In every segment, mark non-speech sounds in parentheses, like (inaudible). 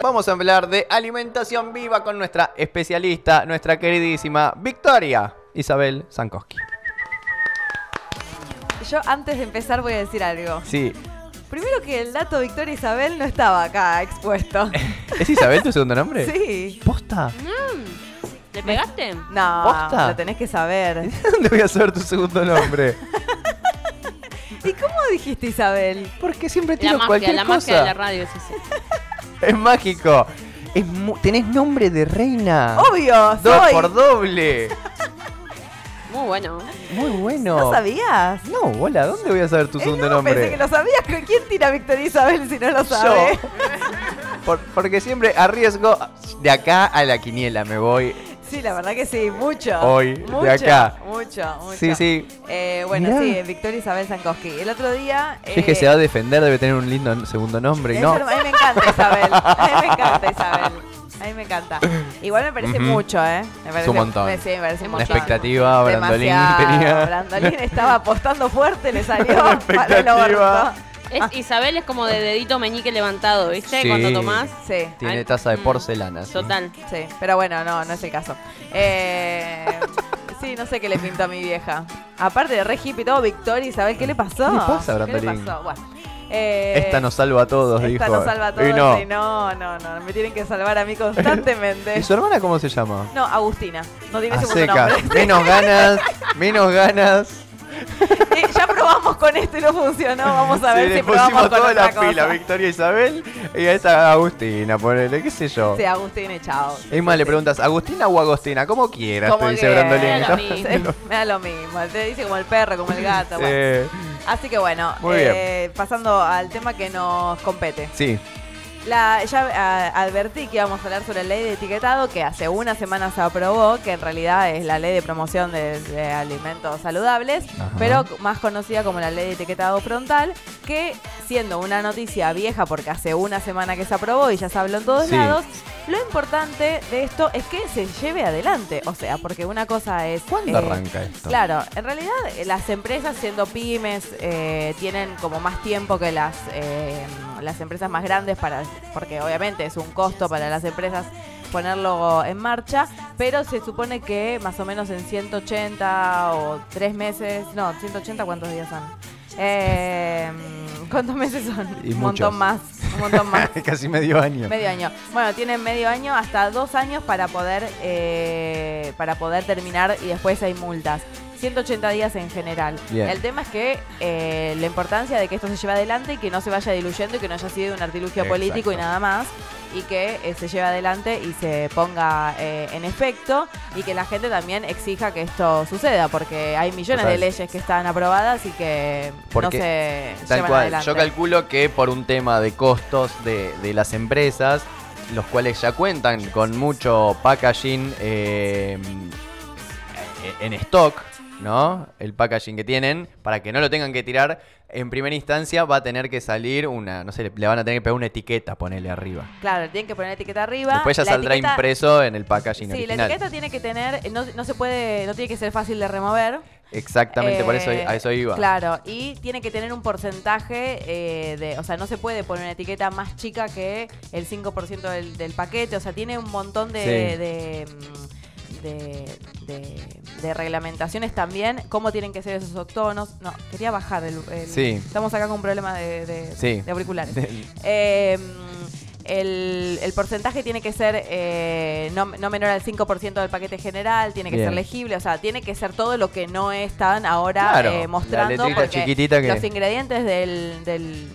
Vamos a hablar de alimentación viva con nuestra especialista, nuestra queridísima Victoria Isabel Sankoski. Yo antes de empezar voy a decir algo. Sí. Primero que el dato Victoria Isabel no estaba acá expuesto. (laughs) ¿Es Isabel tu segundo nombre? Sí. ¿Posta? ¿Le pegaste? No, ¿Posta? lo tenés que saber. (laughs) ¿Dónde voy a saber tu segundo nombre? (laughs) ¿Y cómo dijiste Isabel? Porque siempre La tiro magia, cualquier la cosa. magia de la radio es ese. (laughs) Es mágico. Es mu- tenés nombre de reina. Obvio, Dos soy. por doble. Muy bueno. Muy bueno. ¿No sabías? No, hola, ¿dónde voy a saber tu Eh, segundo no, nombre? Pensé que lo sabías. ¿Con ¿Quién tira a Victoria Isabel si no lo sabe? Yo. Por- porque siempre arriesgo de acá a la quiniela me voy. Sí, la verdad que sí, mucho. Hoy, de mucho, acá. Mucho, mucho. Sí, sí. Eh, bueno, Mirá. sí, Victoria Isabel Sankoski. El otro día. Es que eh, se va a defender, debe tener un lindo segundo nombre y es no. A mí me encanta Isabel. A mí me encanta (laughs) Isabel. A mí me encanta. Igual me parece mucho, ¿eh? Me parece un montón. me- Sí, me parece un Una montón. expectativa, Brandolín Demasiado. tenía. Brandolín estaba apostando fuerte, le salió (laughs) para el orto. Es, Isabel es como de dedito meñique levantado, ¿viste? Sí. Cuando tomás. Sí, Tiene Ay, taza de mm, porcelana. sí. Total. sí. Pero bueno, no, no es el caso. Eh, (laughs) sí, no sé qué le pintó a mi vieja. Aparte de re hippie y todo, Victoria Isabel, ¿qué le pasó? ¿Qué le pasa, ¿Qué le pasó? Bueno. eh, Esta nos salva a todos, esta dijo. nos salva a todos. Y no. y no, no, no, me tienen que salvar a mí constantemente. (laughs) ¿Y su hermana cómo se llama? No, Agustina. No tiene A secas. nombre. Menos ganas, (laughs) menos ganas. (laughs) Ya probamos con esto y no funcionó. Vamos a Sí, ver le si probamos pusimos con toda otra la cosa. pila, Victoria Isabel y a esta Agustina, ponele, qué sé yo. Sí, Agustina y chao. Es más, le preguntas, ¿Agustina o Agostina? Como quieras, Como te dice Brandolín. Me da lo mismo. (laughs) Me da lo mismo. Te dice como el perro, como el gato. bueno. Así que bueno, Muy eh, pasando al tema que nos compete. sí, La, ya advertí que íbamos a hablar sobre la ley de etiquetado que hace una semana se aprobó, que en realidad es la ley de promoción de, de alimentos saludables, Ajá. pero más conocida como la ley de etiquetado frontal, que siendo una noticia vieja porque hace una semana que se aprobó y ya se habló en todos Sí. lados, lo importante de esto es que se lleve adelante. O sea, porque una cosa es... ¿cuándo eh, arranca esto? Claro, en realidad eh, las empresas siendo pymes eh, tienen como más tiempo que las, eh, las empresas más grandes para, porque obviamente es un costo para las empresas ponerlo en marcha, pero se supone que más o menos en 180 o 3 meses, no, 180 cuántos días son. Eh, ¿Cuántos meses son? Y un muchos. montón más, un montón más. (laughs) Casi medio año. Medio año. Bueno, tienen medio año hasta dos años para poder eh, para poder terminar y después hay multas. 180 días en general. Bien. El tema es que eh, la importancia de que esto se lleve adelante y que no se vaya diluyendo y que no haya sido un artilugio Exacto. político y nada más y que eh, se lleve adelante y se ponga eh, en efecto y que la gente también exija que esto suceda porque hay millones de leyes que están aprobadas y que Porque no se Tal llevan cual. adelante. Yo calculo que por un tema de costos de, de las empresas, los cuales ya cuentan con mucho packaging eh, en stock, ¿no? El packaging que tienen, para que no lo tengan que tirar, en primera instancia va a tener que salir una, no sé, le- le van a tener que pegar una etiqueta, ponerle arriba. Claro, tienen que poner etiqueta arriba. Después ya La saldrá etiqueta- impreso en el packaging Sí, la etiqueta tiene que tener, no, no se puede, no tiene que ser fácil de remover. Exactamente, por eso Eh, a eso iba. Claro, y tiene que tener un porcentaje eh, de, o sea, no se puede poner una etiqueta más chica que el 5% del, del paquete, o sea, tiene un montón de, Sí. de, mm, de- de- de reglamentaciones también, cómo tienen que ser esos octonos. No, quería bajar el... el- Sí. Estamos acá con un problema de, de- Sí. de auriculares. Eh, el, el porcentaje tiene que ser eh, no, no menor al 5% del paquete general, tiene que Bien. ser legible, o sea, tiene que ser todo lo que no están ahora Claro, eh, mostrando. porque chiquitita que- Los ingredientes del, del,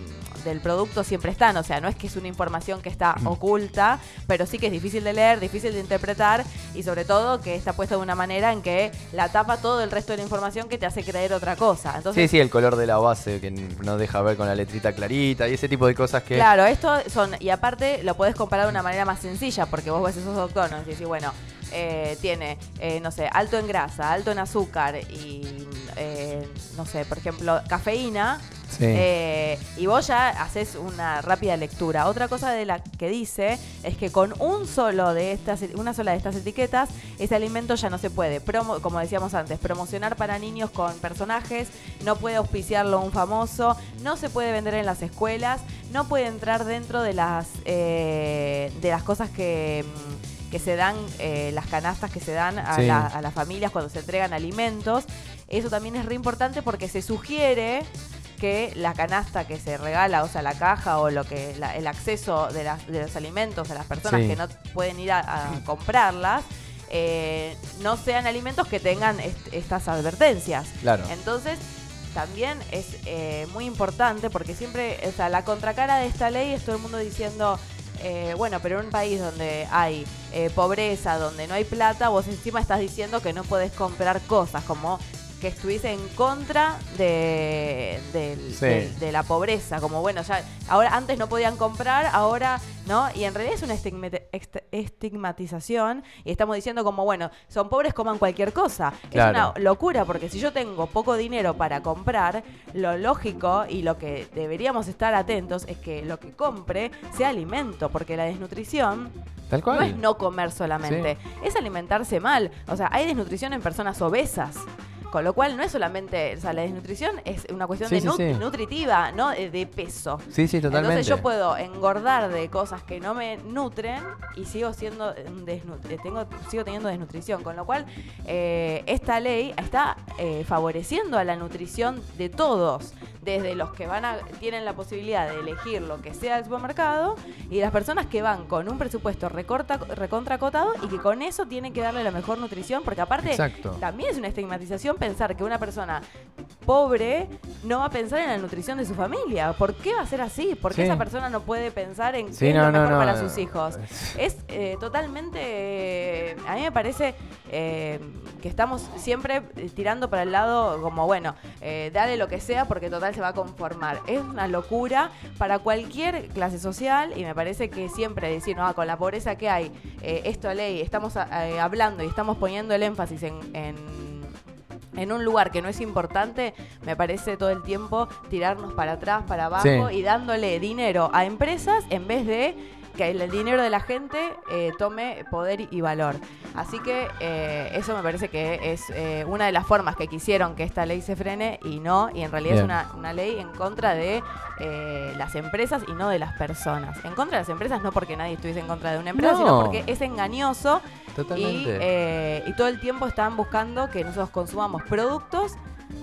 del producto siempre están, o sea, no es que es una información que está Mm. oculta, pero sí que es difícil de leer, difícil de interpretar y sobre todo que está puesto de una manera en que la tapa todo el resto de la información que te hace creer otra cosa. Entonces, Sí, sí, el color de la base que no deja ver con la letrita clarita y ese tipo de cosas que... Claro, esto son, y aparte lo podés comparar de una manera más sencilla, porque vos ves esos octonos y decís, bueno, eh, tiene, eh, no sé, alto en grasa, alto en azúcar y, eh, no sé, por ejemplo, cafeína. Sí. eh, y vos ya haces una rápida lectura. Otra cosa de la que dice es que con un solo de estas, una sola de estas etiquetas, ese alimento ya no se puede, promo- como decíamos antes, promocionar para niños con personajes, no puede auspiciarlo un famoso, no se puede vender en las escuelas, no puede entrar dentro de las, eh, de las cosas que, mm, que se dan, eh, las canastas que se dan a, Sí. la- a las familias cuando se entregan alimentos. Eso también es re importante porque se sugiere que la canasta que se regala, o sea, la caja o lo que la- el acceso de, las- de los alimentos a las personas Sí. que no pueden ir a, a comprarlas, eh, no sean alimentos que tengan est- estas advertencias. Claro. Entonces, también es eh, muy importante porque siempre, o sea, la contracara de esta ley es todo el mundo diciendo, eh, bueno, pero en un país donde hay eh, pobreza, donde no hay plata, vos encima estás diciendo que no podés comprar cosas, como que estuviese en contra de, Sí. del- de la pobreza, como bueno, ya ahora antes no podían comprar, ahora no, y en realidad es una estigmatización y estamos diciendo como bueno, son pobres, coman cualquier cosa. Claro. Es una locura porque si yo tengo poco dinero para comprar, lo lógico y lo que deberíamos estar atentos es que lo que compre sea alimento, porque la desnutrición Tal cual. no es no comer solamente, es alimentarse mal. O sea, hay desnutrición en personas obesas. Con lo cual no es solamente, o sea, la desnutrición es una cuestión Sí, de sí, nut- sí. nutritiva, no de peso. Sí, sí, totalmente. Entonces yo puedo engordar de cosas que no me nutren y sigo siendo eh, tengo sigo teniendo desnutrición, con lo cual eh, esta ley está eh, favoreciendo a la nutrición de todos, desde los que van a tienen la posibilidad de elegir lo que sea del supermercado y las personas que van con un presupuesto recorta recontracotado y que con eso tienen que darle la mejor nutrición, porque aparte Exacto. también es una estigmatización pensar que una persona pobre no va a pensar en la nutrición de su familia. ¿Por qué va a ser así? ¿Por qué Sí. esa persona no puede pensar en Sí, qué es no, lo mejor no, para sus hijos? (laughs) Es eh, totalmente... eh, a mí me parece eh, que estamos siempre eh, tirando para el lado como, bueno, eh, dale lo que sea porque total se va a conformar. Es una locura para cualquier clase social y me parece que siempre decir, no, ah, con la pobreza que hay, esto ley, estamos hablando y estamos poniendo el énfasis en- en en un lugar que no es importante, me parece todo el tiempo tirarnos para atrás, para abajo Sí. y dándole dinero a empresas en vez de que el dinero de la gente eh, tome poder y valor. Así que eh, eso me parece que es eh, una de las formas que quisieron que esta ley se frene y no, y en realidad es una, una ley en contra de las empresas y no de las personas. En contra de las empresas no porque nadie estuviese en contra de una empresa, No. sino porque es engañoso y, Totalmente. y todo el tiempo están buscando que nosotros consumamos productos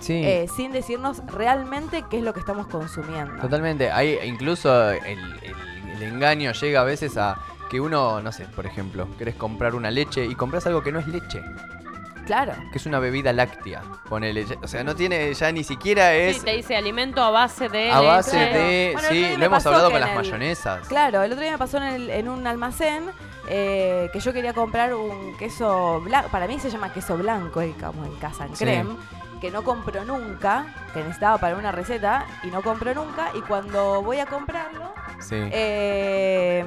sí. eh, sin decirnos realmente qué es lo que estamos consumiendo. Totalmente. Hay incluso el, el- el engaño llega a veces a que uno, no sé, por ejemplo, querés comprar una leche y compras algo que no es leche, Claro. que es una bebida láctea. Ponele, ya- o sea, no tiene, ya ni siquiera es Sí, te dice alimento a base de. a base de. Bueno, el otro sí, día lo me hemos pasó hablado que con en las el- mayonesas. Claro, el otro día me pasó en, el- en un almacén eh, que yo quería comprar un queso blanco, para mí se llama queso blanco, el, como el Casan Sí. Creme, que no compro nunca, que necesitaba para una receta y no compro nunca, y cuando voy a comprarlo, Sí. eh,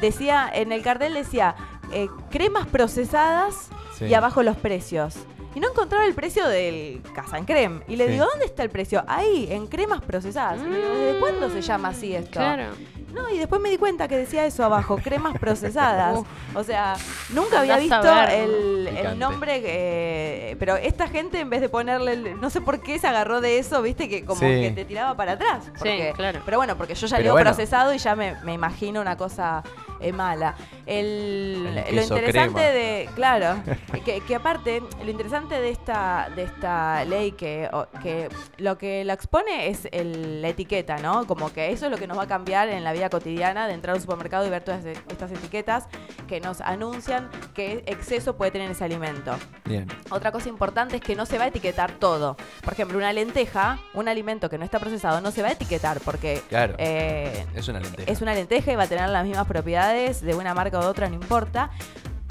decía, en el cartel decía, eh, cremas procesadas Sí. y abajo los precios. Y no encontraba el precio del Casan Creme. Y le Sí. digo, ¿dónde está el precio? Ahí, en cremas procesadas. Y le digo, ¿Desde cuándo se llama así esto? Claro. No, y después me di cuenta que decía eso abajo, cremas procesadas. (laughs) O sea, nunca había visto el, el nombre, eh, pero esta gente en vez de ponerle, el- no sé por qué se agarró de eso, viste, que como Sí. que te tiraba para atrás. Porque- claro. Pero bueno, porque yo ya Pero leo bueno. procesado y ya me, me imagino una cosa eh, mala. El, El lo interesante crema. de, claro, (laughs) que, que aparte, lo interesante de esta, de esta ley que, que lo que la expone es el- la etiqueta, ¿no? Como que eso es lo que nos va a cambiar en la vida cotidiana de entrar a un supermercado y ver todas e- estas etiquetas que nos anuncian qué exceso puede tener ese alimento. Bien. Otra cosa importante es que no se va a etiquetar todo. Por ejemplo, una lenteja, un alimento que no está procesado, no se va a etiquetar porque Claro. eh, es una lenteja. es una lenteja y va a tener las mismas propiedades de una marca o de otra, no importa.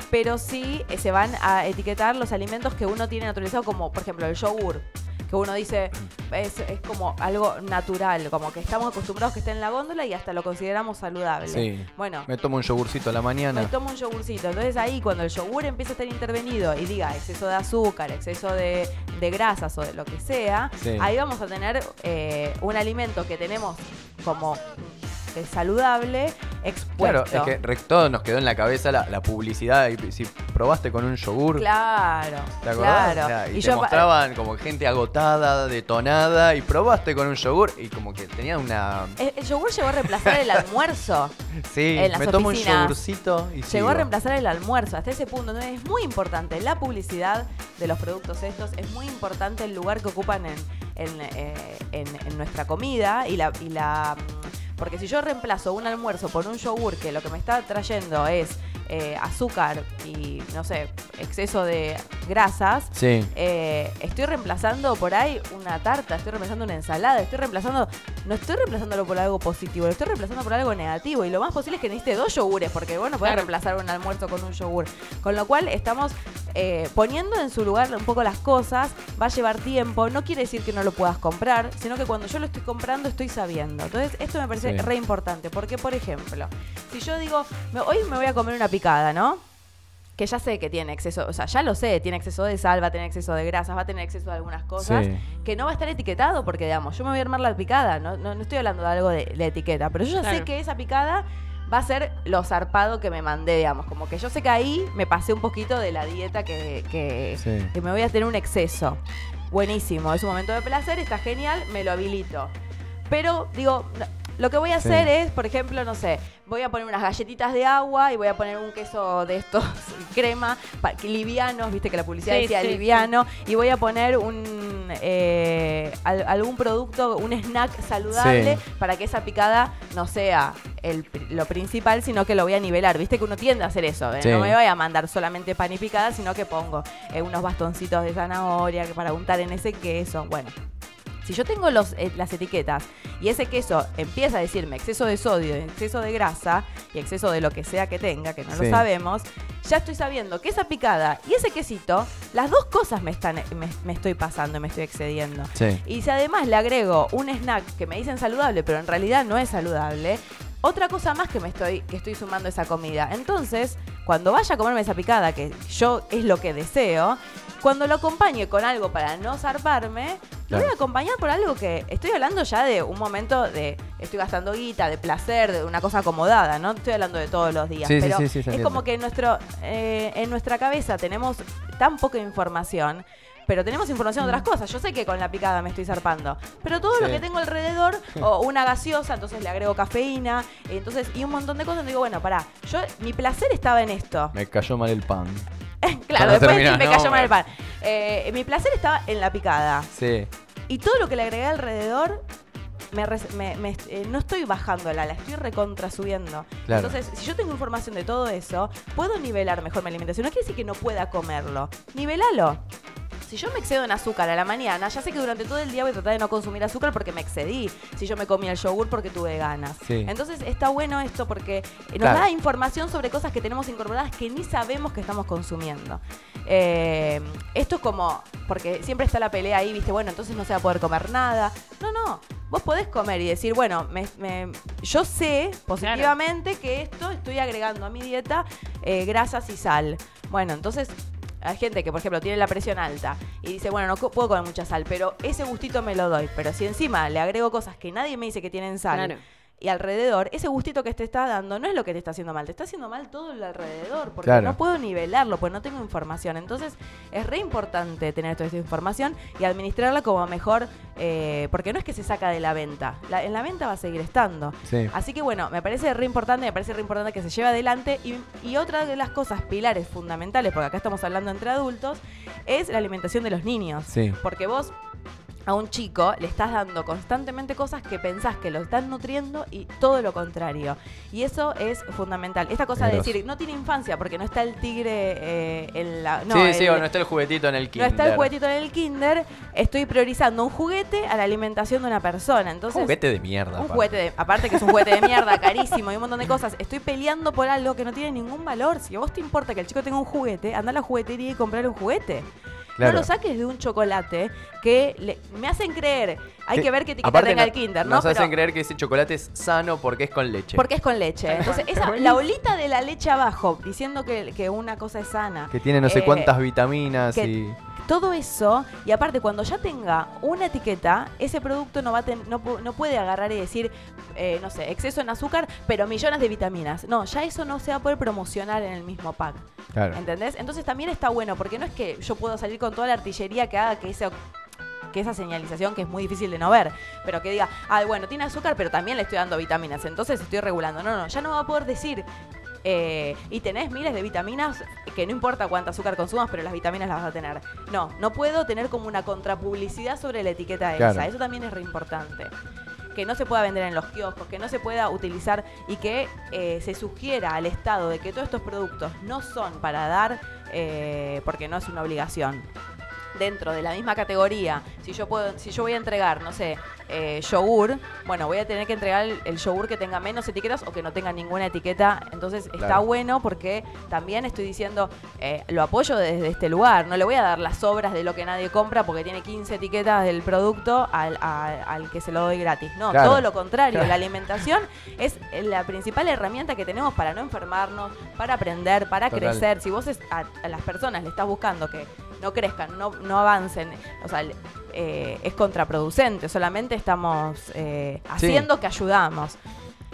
Pero sí eh, se van a etiquetar los alimentos que uno tiene naturalizado, como por ejemplo el yogur. Que uno dice es, es como algo natural, como que estamos acostumbrados que esté en la góndola y hasta lo consideramos saludable. Sí. Bueno, Me tomo un yogurcito a la mañana. me tomo un yogurcito. Entonces ahí cuando el yogur empieza a estar intervenido y diga exceso de azúcar, exceso de, de grasas o de lo que sea, Sí. ahí vamos a tener eh, un alimento que tenemos como saludable expuesto. Claro, es que todo nos quedó en la cabeza la, la publicidad. Y si probaste con un yogur, Claro, ¿te acordás? claro. Y, Y te yo pa- mostraban como gente agotada, detonada, y probaste con un yogur y como que tenía una... El, el yogur llegó a reemplazar el almuerzo. (laughs) Sí, en las me tomo un yogurcito y Llegó sigo. a reemplazar el almuerzo hasta ese punto. Entonces es muy importante la publicidad de los productos estos, es muy importante el lugar que ocupan en, en, eh, en- en nuestra comida y la, y la mm, porque si yo reemplazo un almuerzo por un yogur que lo que me está trayendo es eh, azúcar y no sé, exceso de grasas, Sí. eh, estoy reemplazando por ahí una tarta, estoy reemplazando una ensalada, estoy reemplazando, no estoy reemplazándolo por algo positivo, lo estoy reemplazando por algo negativo. Y lo más posible es que necesite dos yogures, porque bueno, puedes Claro. reemplazar un almuerzo con un yogur. Con lo cual estamos eh, poniendo en su lugar un poco las cosas, va a llevar tiempo, no quiere decir que no lo puedas comprar, sino que cuando yo lo estoy comprando estoy sabiendo. Entonces, esto me parece Sí. re importante, porque por ejemplo, si yo digo, me- hoy me voy a comer una picada, ¿no? que ya sé que tiene exceso, o sea, ya lo sé, tiene exceso de sal, va a tener exceso de grasas, va a tener exceso de algunas cosas, Sí. que no va a estar etiquetado, porque digamos, yo me voy a armar la picada, no, no, no estoy hablando de algo de, de etiqueta, pero yo ya sé que esa picada va a ser lo zarpado que me mandé, digamos, como que yo sé que ahí me pasé un poquito de la dieta que, que, Sí. que me voy a tener un exceso. Buenísimo, es un momento de placer, está genial, me lo habilito. Pero digo, lo que voy a Sí. hacer es, por ejemplo, no sé, voy a poner unas galletitas de agua y voy a poner un queso de estos (laughs) crema pa- livianos, viste que la publicidad Sí, decía sí, liviano, y voy a poner un eh, al- algún producto, un snack saludable Sí. para que esa picada no sea el, lo principal, sino que lo voy a nivelar. Viste que uno tiende a hacer eso, ¿eh? Sí. no me voy a mandar solamente pan y picada, sino que pongo eh, unos bastoncitos de zanahoria para untar en ese queso. Bueno, si yo tengo los, eh, las etiquetas y ese queso empieza a decirme exceso de sodio, exceso de grasa y exceso de lo que sea que tenga, que no lo sabemos, ya estoy sabiendo que esa picada y ese quesito, las dos cosas me, están, me, me estoy pasando, me estoy excediendo. Sí. Y si además le agrego un snack que me dicen saludable, pero en realidad no es saludable, otra cosa más que me estoy, que estoy sumando esa comida. Entonces, cuando vaya a comerme esa picada, que yo es lo que deseo, cuando lo acompañe con algo para no zarparme, lo voy a acompañar por algo que estoy hablando ya de un momento de estoy gastando guita, de placer, de una cosa acomodada, ¿no? Estoy hablando de todos los días. Sí, pero sí, sí, es como que en, nuestro, eh, en nuestra cabeza tenemos tan poca información. Pero tenemos información de otras cosas. Yo sé que con la picada me estoy zarpando. Pero todo lo que tengo alrededor, (laughs) o una gaseosa, entonces le agrego cafeína, entonces, y un montón de cosas. Digo, bueno, pará, yo, mi placer estaba en esto. Me cayó mal el pan. (laughs) claro, después me no, cayó mal el pan. Eh, mi placer estaba en la picada. Sí. Y todo lo que le agregué alrededor, me res- me- me- eh, no estoy bajándola, la estoy recontra subiendo. Claro. Entonces, si yo tengo información de todo eso, puedo nivelar mejor mi alimentación. No quiere decir que no pueda comerlo. Nivelalo. Si yo me excedo en azúcar a la mañana, ya sé que durante todo el día voy a tratar de no consumir azúcar porque me excedí. Si yo me comí el yogur porque tuve ganas. Sí. Entonces está bueno esto porque eh, nos Claro. da información sobre cosas que tenemos incorporadas que ni sabemos que estamos consumiendo. Eh, esto es como, porque siempre está la pelea ahí, viste, bueno, entonces no se va a poder comer nada. No, no, vos podés comer y decir, bueno, me- me- yo sé positivamente que esto estoy agregando a mi dieta eh, grasas y sal. Bueno, entonces hay gente que, por ejemplo, tiene la presión alta y dice, bueno, no puedo comer mucha sal, pero ese gustito me lo doy. Pero si encima le agrego cosas que nadie me dice que tienen sal. Y alrededor, ese gustito que te está dando no es lo que te está haciendo mal, te está haciendo mal todo el alrededor, porque Claro. no puedo nivelarlo, porque no tengo información. Entonces es re importante tener toda esta información y administrarla como mejor, eh, porque no es que se saca de la venta, la- en la venta va a seguir estando. Sí. Así que bueno, me parece re importante, me parece re importante que se lleve adelante y, y otra de las cosas pilares fundamentales, porque acá estamos hablando entre adultos, es la alimentación de los niños. Sí. Porque vos a un chico le estás dando constantemente cosas que pensás que lo están nutriendo y todo lo contrario. Y eso es fundamental. Esta cosa de decir, no tiene infancia porque no está el tigre eh, en la... No, sí, sí, o no está el juguetito en el no kinder. está el juguetito en el kinder, estoy priorizando un juguete a la alimentación de una persona. Entonces, juguete de mierda. un aparte. juguete, de- aparte que es un juguete de mierda, carísimo y un montón de cosas. Estoy peleando por algo que no tiene ningún valor. Si a vos te importa que el chico tenga un juguete, anda a la juguetería y comprar un juguete. Claro. No lo saques de un chocolate que le- me hacen creer. Hay que ver qué etiqueta Aparte tenga no- el kinder, ¿no? Nos hacen Pero- creer que ese chocolate es sano porque es con leche. porque es con leche. Entonces, esa, la olita de la leche abajo, diciendo que, que una cosa es sana. Que tiene no sé Eh, cuántas vitaminas que- y... todo eso, y aparte cuando ya tenga una etiqueta, ese producto no, va a ten- no, no puede agarrar y decir, eh, no sé, exceso en azúcar, pero millones de vitaminas. No, ya eso no se va a poder promocionar en el mismo pack. Claro. ¿Entendés? Entonces también está bueno, porque no es que yo puedo salir con toda la artillería que haga que ese que esa señalización que es muy difícil de no ver, pero que diga, ay, bueno, tiene azúcar, pero también le estoy dando vitaminas, entonces estoy regulando. No, no, ya no va a poder decir, eh, y tenés miles de vitaminas, que no importa cuánta azúcar consumas, pero las vitaminas las vas a tener. No, no puedo tener como una contrapublicidad sobre la etiqueta Claro. esa, eso también es re importante. Que no se pueda vender en los kioscos, que no se pueda utilizar y que eh, se sugiera al Estado de que todos estos productos no son para dar, eh, porque no es una obligación dentro de la misma categoría, si yo puedo, si yo voy a entregar, no sé, eh, yogur, bueno, voy a tener que entregar el, el yogur que tenga menos etiquetas o que no tenga ninguna etiqueta. Entonces está bueno porque también estoy diciendo, eh, lo apoyo desde este lugar. No le voy a dar las sobras de lo que nadie compra porque tiene 15 etiquetas del producto al, que se lo doy gratis. No, Claro. todo lo contrario. Claro. La alimentación es la principal herramienta que tenemos para no enfermarnos, para aprender, para Total. crecer. Si vos es- a, a las personas le estás buscando que no crezcan, no, no avancen, o sea, eh, es contraproducente, solamente estamos eh, haciendo que ayudamos.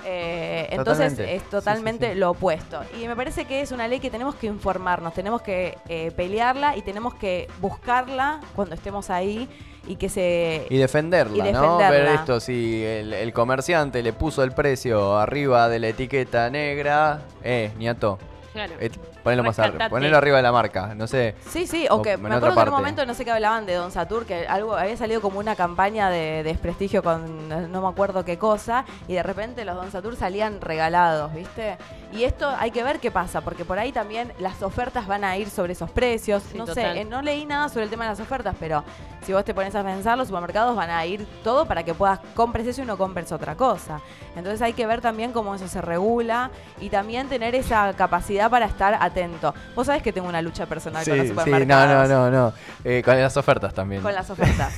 Eh, entonces Totalmente. es Sí, sí, totalmente sí. lo opuesto. Y me parece que es una ley que tenemos que informarnos, tenemos que eh, pelearla y tenemos que buscarla cuando estemos ahí y que se... Y defenderla, Y ¿no? Ver esto, si el, el comerciante le puso el precio arriba de la etiqueta negra, eh, ñato, Claro. eh, ponelo más arriba, Rescatate. ponelo arriba de la marca, no sé. Sí, sí, o O que me acuerdo que en un momento no sé qué hablaban de Don Satur, que algo había salido como una campaña de desprestigio con no me acuerdo qué cosa, y de repente los Don Satur salían regalados, ¿viste? Y esto hay que ver qué pasa, porque por ahí también las ofertas van a ir sobre esos precios. Sí, no total. sé, eh, no leí nada sobre el tema de las ofertas, pero si vos te pones a pensar, los supermercados van a ir todo para que puedas compres eso y no compres otra cosa. Entonces hay que ver también cómo eso se regula y también tener esa capacidad para estar atento. Vos sabés que tengo una lucha personal Sí, con los sí, no, supermercados. no, no, no. Eh, con las ofertas también. Con las ofertas.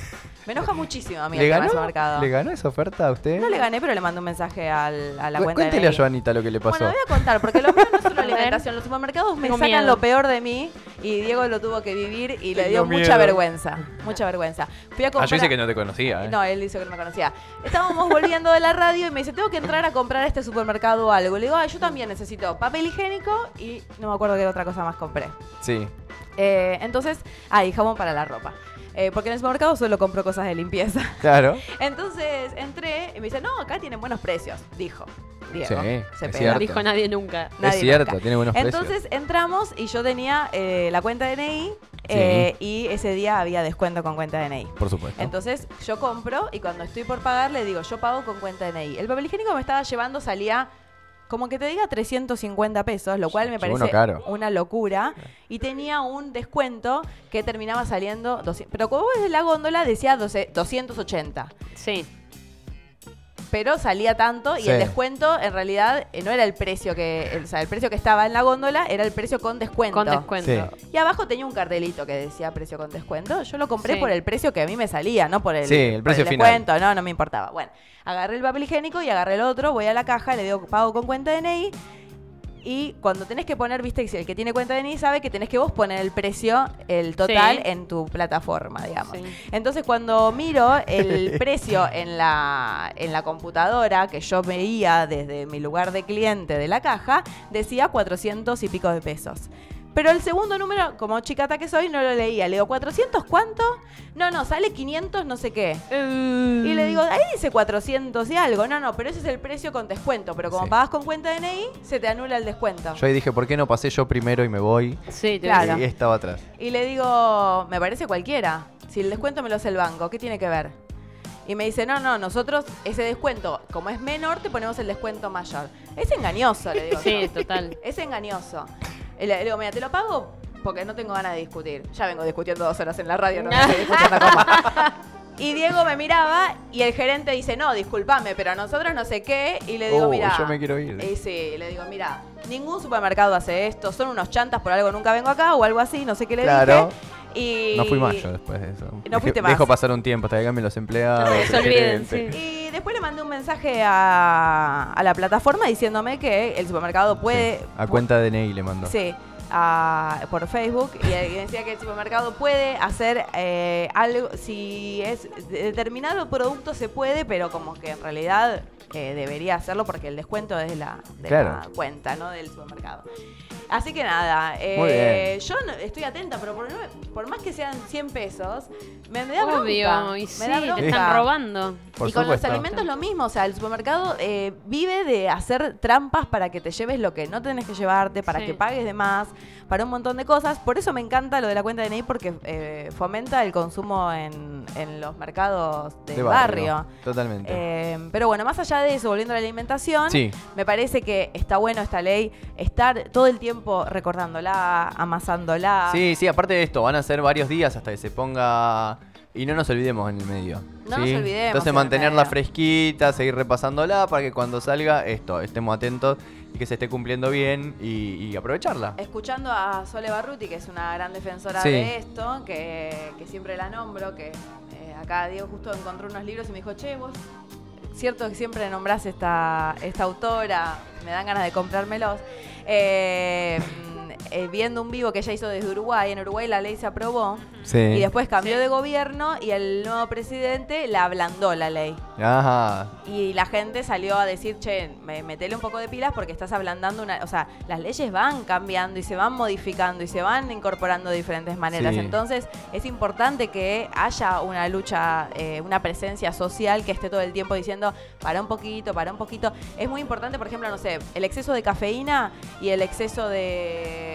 Me enoja muchísimo a mí ¿Le el tema del ganó? supermercado. ¿Le ganó esa oferta a usted? No le gané, pero le mandé un mensaje al- a la Cu- cuenta de Cuéntele a DNI. Joanita lo que le pasó. Bueno, voy a contar, porque lo mío no es (laughs) A ver. alimentación. Los supermercados me Tengo sacan miedo. lo peor de mí y Diego lo tuvo que vivir y le dio mucha miedo. vergüenza. Mucha vergüenza. Fui a ah, comprar... yo dice que no te conocía, ¿eh? No, él dice que no me conocía. Estábamos volviendo de la radio y me dice, tengo que entrar a comprar a este supermercado o algo. Le digo, ah, yo también necesito papel higiénico y no me acuerdo qué otra cosa más compré. Sí. Eh, entonces, ah, y jabón para la ropa. Eh, porque en el supermercado solo compro cosas de limpieza. (laughs) Claro. Entonces entré y me dice, no, acá tienen buenos precios, dijo. Diego. Sí, se es pega. cierto. Dijo nadie nunca. Nadie es cierto, nunca. tiene buenos Entonces entramos y yo tenía eh, la cuenta de DNI eh, y ese día había descuento con cuenta de DNI. precios. Por supuesto. Entonces yo compro y cuando estoy por pagar le digo, yo pago con cuenta DNI. El papel higiénico me estaba llevando, salía como que te diga 350 pesos, lo cual me Sí, parece caro. una locura. Y tenía un descuento que terminaba saliendo 200. Pero como ves de la góndola decía 12 280. Sí. Pero salía tanto y Sí. el descuento en realidad eh, no era el precio que, el, o sea, el precio que estaba en la góndola era el precio con descuento. Con descuento. Sí. Y abajo tenía un cartelito que decía precio con descuento. Yo lo compré Sí. por el precio que a mí me salía, no por el, Sí, el por precio final. descuento. No, no me importaba. Bueno, agarré el papel higiénico y agarré el otro, voy a la caja, le digo pago con cuenta de DNI. Y cuando tenés que poner, viste, el que tiene cuenta de DNI sabe que tenés que vos poner el precio, el total, Sí. en tu plataforma, digamos. Sí. Entonces cuando miro el (laughs) precio en la, en la computadora que yo veía desde mi lugar de cliente de la caja, decía 400 y pico de pesos. Pero el segundo número, como chicata que soy, no lo leía. Le digo, ¿400 cuánto? No, no, sale 500 no sé qué. Y le digo, ahí dice 400 y algo. No, no, pero ese es el precio con descuento. Pero como Sí. pagas con cuenta DNI, se te anula el descuento. Yo ahí dije, ¿por qué no pasé yo primero y me voy? Sí, te- Claro. Y estaba atrás. Y le digo, me parece cualquiera. Si el descuento me lo hace el banco, ¿qué tiene que ver? Y me dice, no, no, nosotros ese descuento, como es menor, te ponemos el descuento mayor. Es engañoso, le digo. Sí, yo. total. Es engañoso. Y le, le digo, mira, te lo pago porque no tengo ganas de discutir. Ya vengo discutiendo dos horas en la radio, no me estoy discutiendo cómo. (laughs) Y Diego me miraba y el gerente dice, no, discúlpame, pero a nosotros no sé qué. Y le digo, Oh, mira. yo me quiero ir. Y sí, le digo, mira, ningún supermercado hace esto, son unos chantas, por algo nunca vengo acá o algo así, no sé qué le Claro. dije. Y... No fui más yo después de eso. No Dejé- fuiste más. Dejo pasar un tiempo hasta que cambien los empleados. No se olviden, sí. Y después le mandé un mensaje a, a la plataforma diciéndome que el supermercado puede... Sí, A cuenta de DNI le mandó. Sí, a- por Facebook y, y decía que el supermercado puede hacer eh, algo, si es determinado producto se puede, pero como que en realidad eh, debería hacerlo porque el descuento es de la, de Claro. la cuenta, ¿no? Del supermercado. Así que nada, eh, Muy bien. yo no- estoy atenta, pero por, más que sean 100 pesos, me, me da Obvio, bronca. y me sí, da te bronca. están robando. Por y con los alimentos lo mismo, o sea, el supermercado eh, vive de hacer trampas para que te lleves lo que no tenés que llevarte, para Sí. que pagues de más, para un montón de cosas. Por eso me encanta lo de la cuenta de DNI porque eh, fomenta el consumo en, en los mercados del De barrio. Totalmente. Eh, pero bueno, más allá de eso, volviendo a la alimentación, sí. me parece que está bueno esta ley, estar todo el tiempo recordándola, amasándola. Sí, sí, aparte de esto, van a ser varios días hasta que se ponga. Y no nos olvidemos en el medio. No ¿sí? nos olvidemos en Entonces mantenerla fresquita, seguir repasándola para que cuando salga esto estemos atentos y que se esté cumpliendo bien y, y aprovecharla. Escuchando a Sole Barruti, que es una gran defensora Sí. de esto, que, que siempre la nombro, que eh, acá Diego justo encontró unos libros y me dijo, che, vos, cierto que siempre nombrás esta, esta autora, me dan ganas de comprármelos. Eh, eh, viendo un vivo que ella hizo desde Uruguay, en Uruguay la ley se aprobó Sí. y después cambió de gobierno y el nuevo presidente la ablandó la ley. Ajá. Y la gente salió a decir, che, me- metele un poco de pilas porque estás ablandando una... O sea, las leyes van cambiando y se van modificando y se van incorporando de diferentes maneras. Sí. Entonces, es importante que haya una lucha, eh, una presencia social que esté todo el tiempo diciendo, para un poquito, para un poquito. Es muy importante, por ejemplo, no sé, el exceso de cafeína y el exceso de...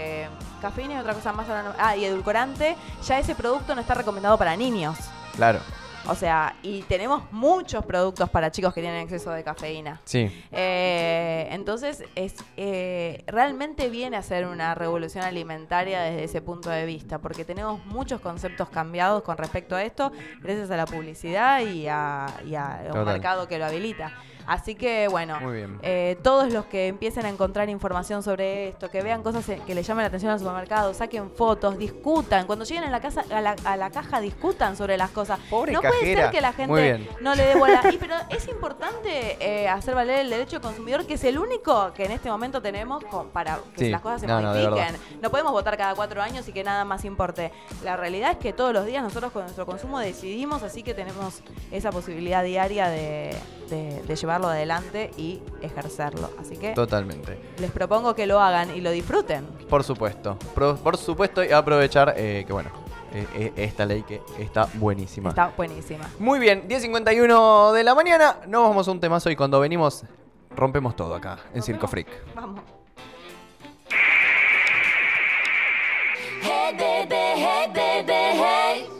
Cafeína y otra cosa más, ahora no- ah, y edulcorante, ya ese producto no está recomendado para niños. Claro. O sea, y tenemos muchos productos para chicos que tienen exceso de cafeína. Sí. Eh, entonces, es eh, realmente viene a ser una revolución alimentaria desde ese punto de vista, porque tenemos muchos conceptos cambiados con respecto a esto, gracias a la publicidad y a, y a un Total. mercado que lo habilita. Así que, bueno, eh, todos los que empiecen a encontrar información sobre esto, que vean cosas que les llamen la atención al supermercado, saquen fotos, discutan. Cuando lleguen a la, casa, a la, a la caja, discutan sobre las cosas. Pobre no puede cajera. ser que la gente no le dé bola. (laughs) Y, pero es importante eh, hacer valer el derecho del consumidor, que es el único que en este momento tenemos para que Sí. las cosas se No, modifiquen. No, podemos votar cada cuatro años y que nada más importe. La realidad es que todos los días nosotros con nuestro consumo decidimos, así que tenemos esa posibilidad diaria de, de- de llevarlo adelante y ejercerlo. Así que Totalmente. les propongo que lo hagan y lo disfruten. Por supuesto. Pro- por supuesto, y aprovechar eh, que, bueno, eh, eh, esta ley que está buenísima. Está buenísima. Muy bien, 10.51 de la mañana. Nos vamos a un temazo y cuando venimos rompemos todo acá en Circo Freak. Vamos. Hey baby, hey baby, hey.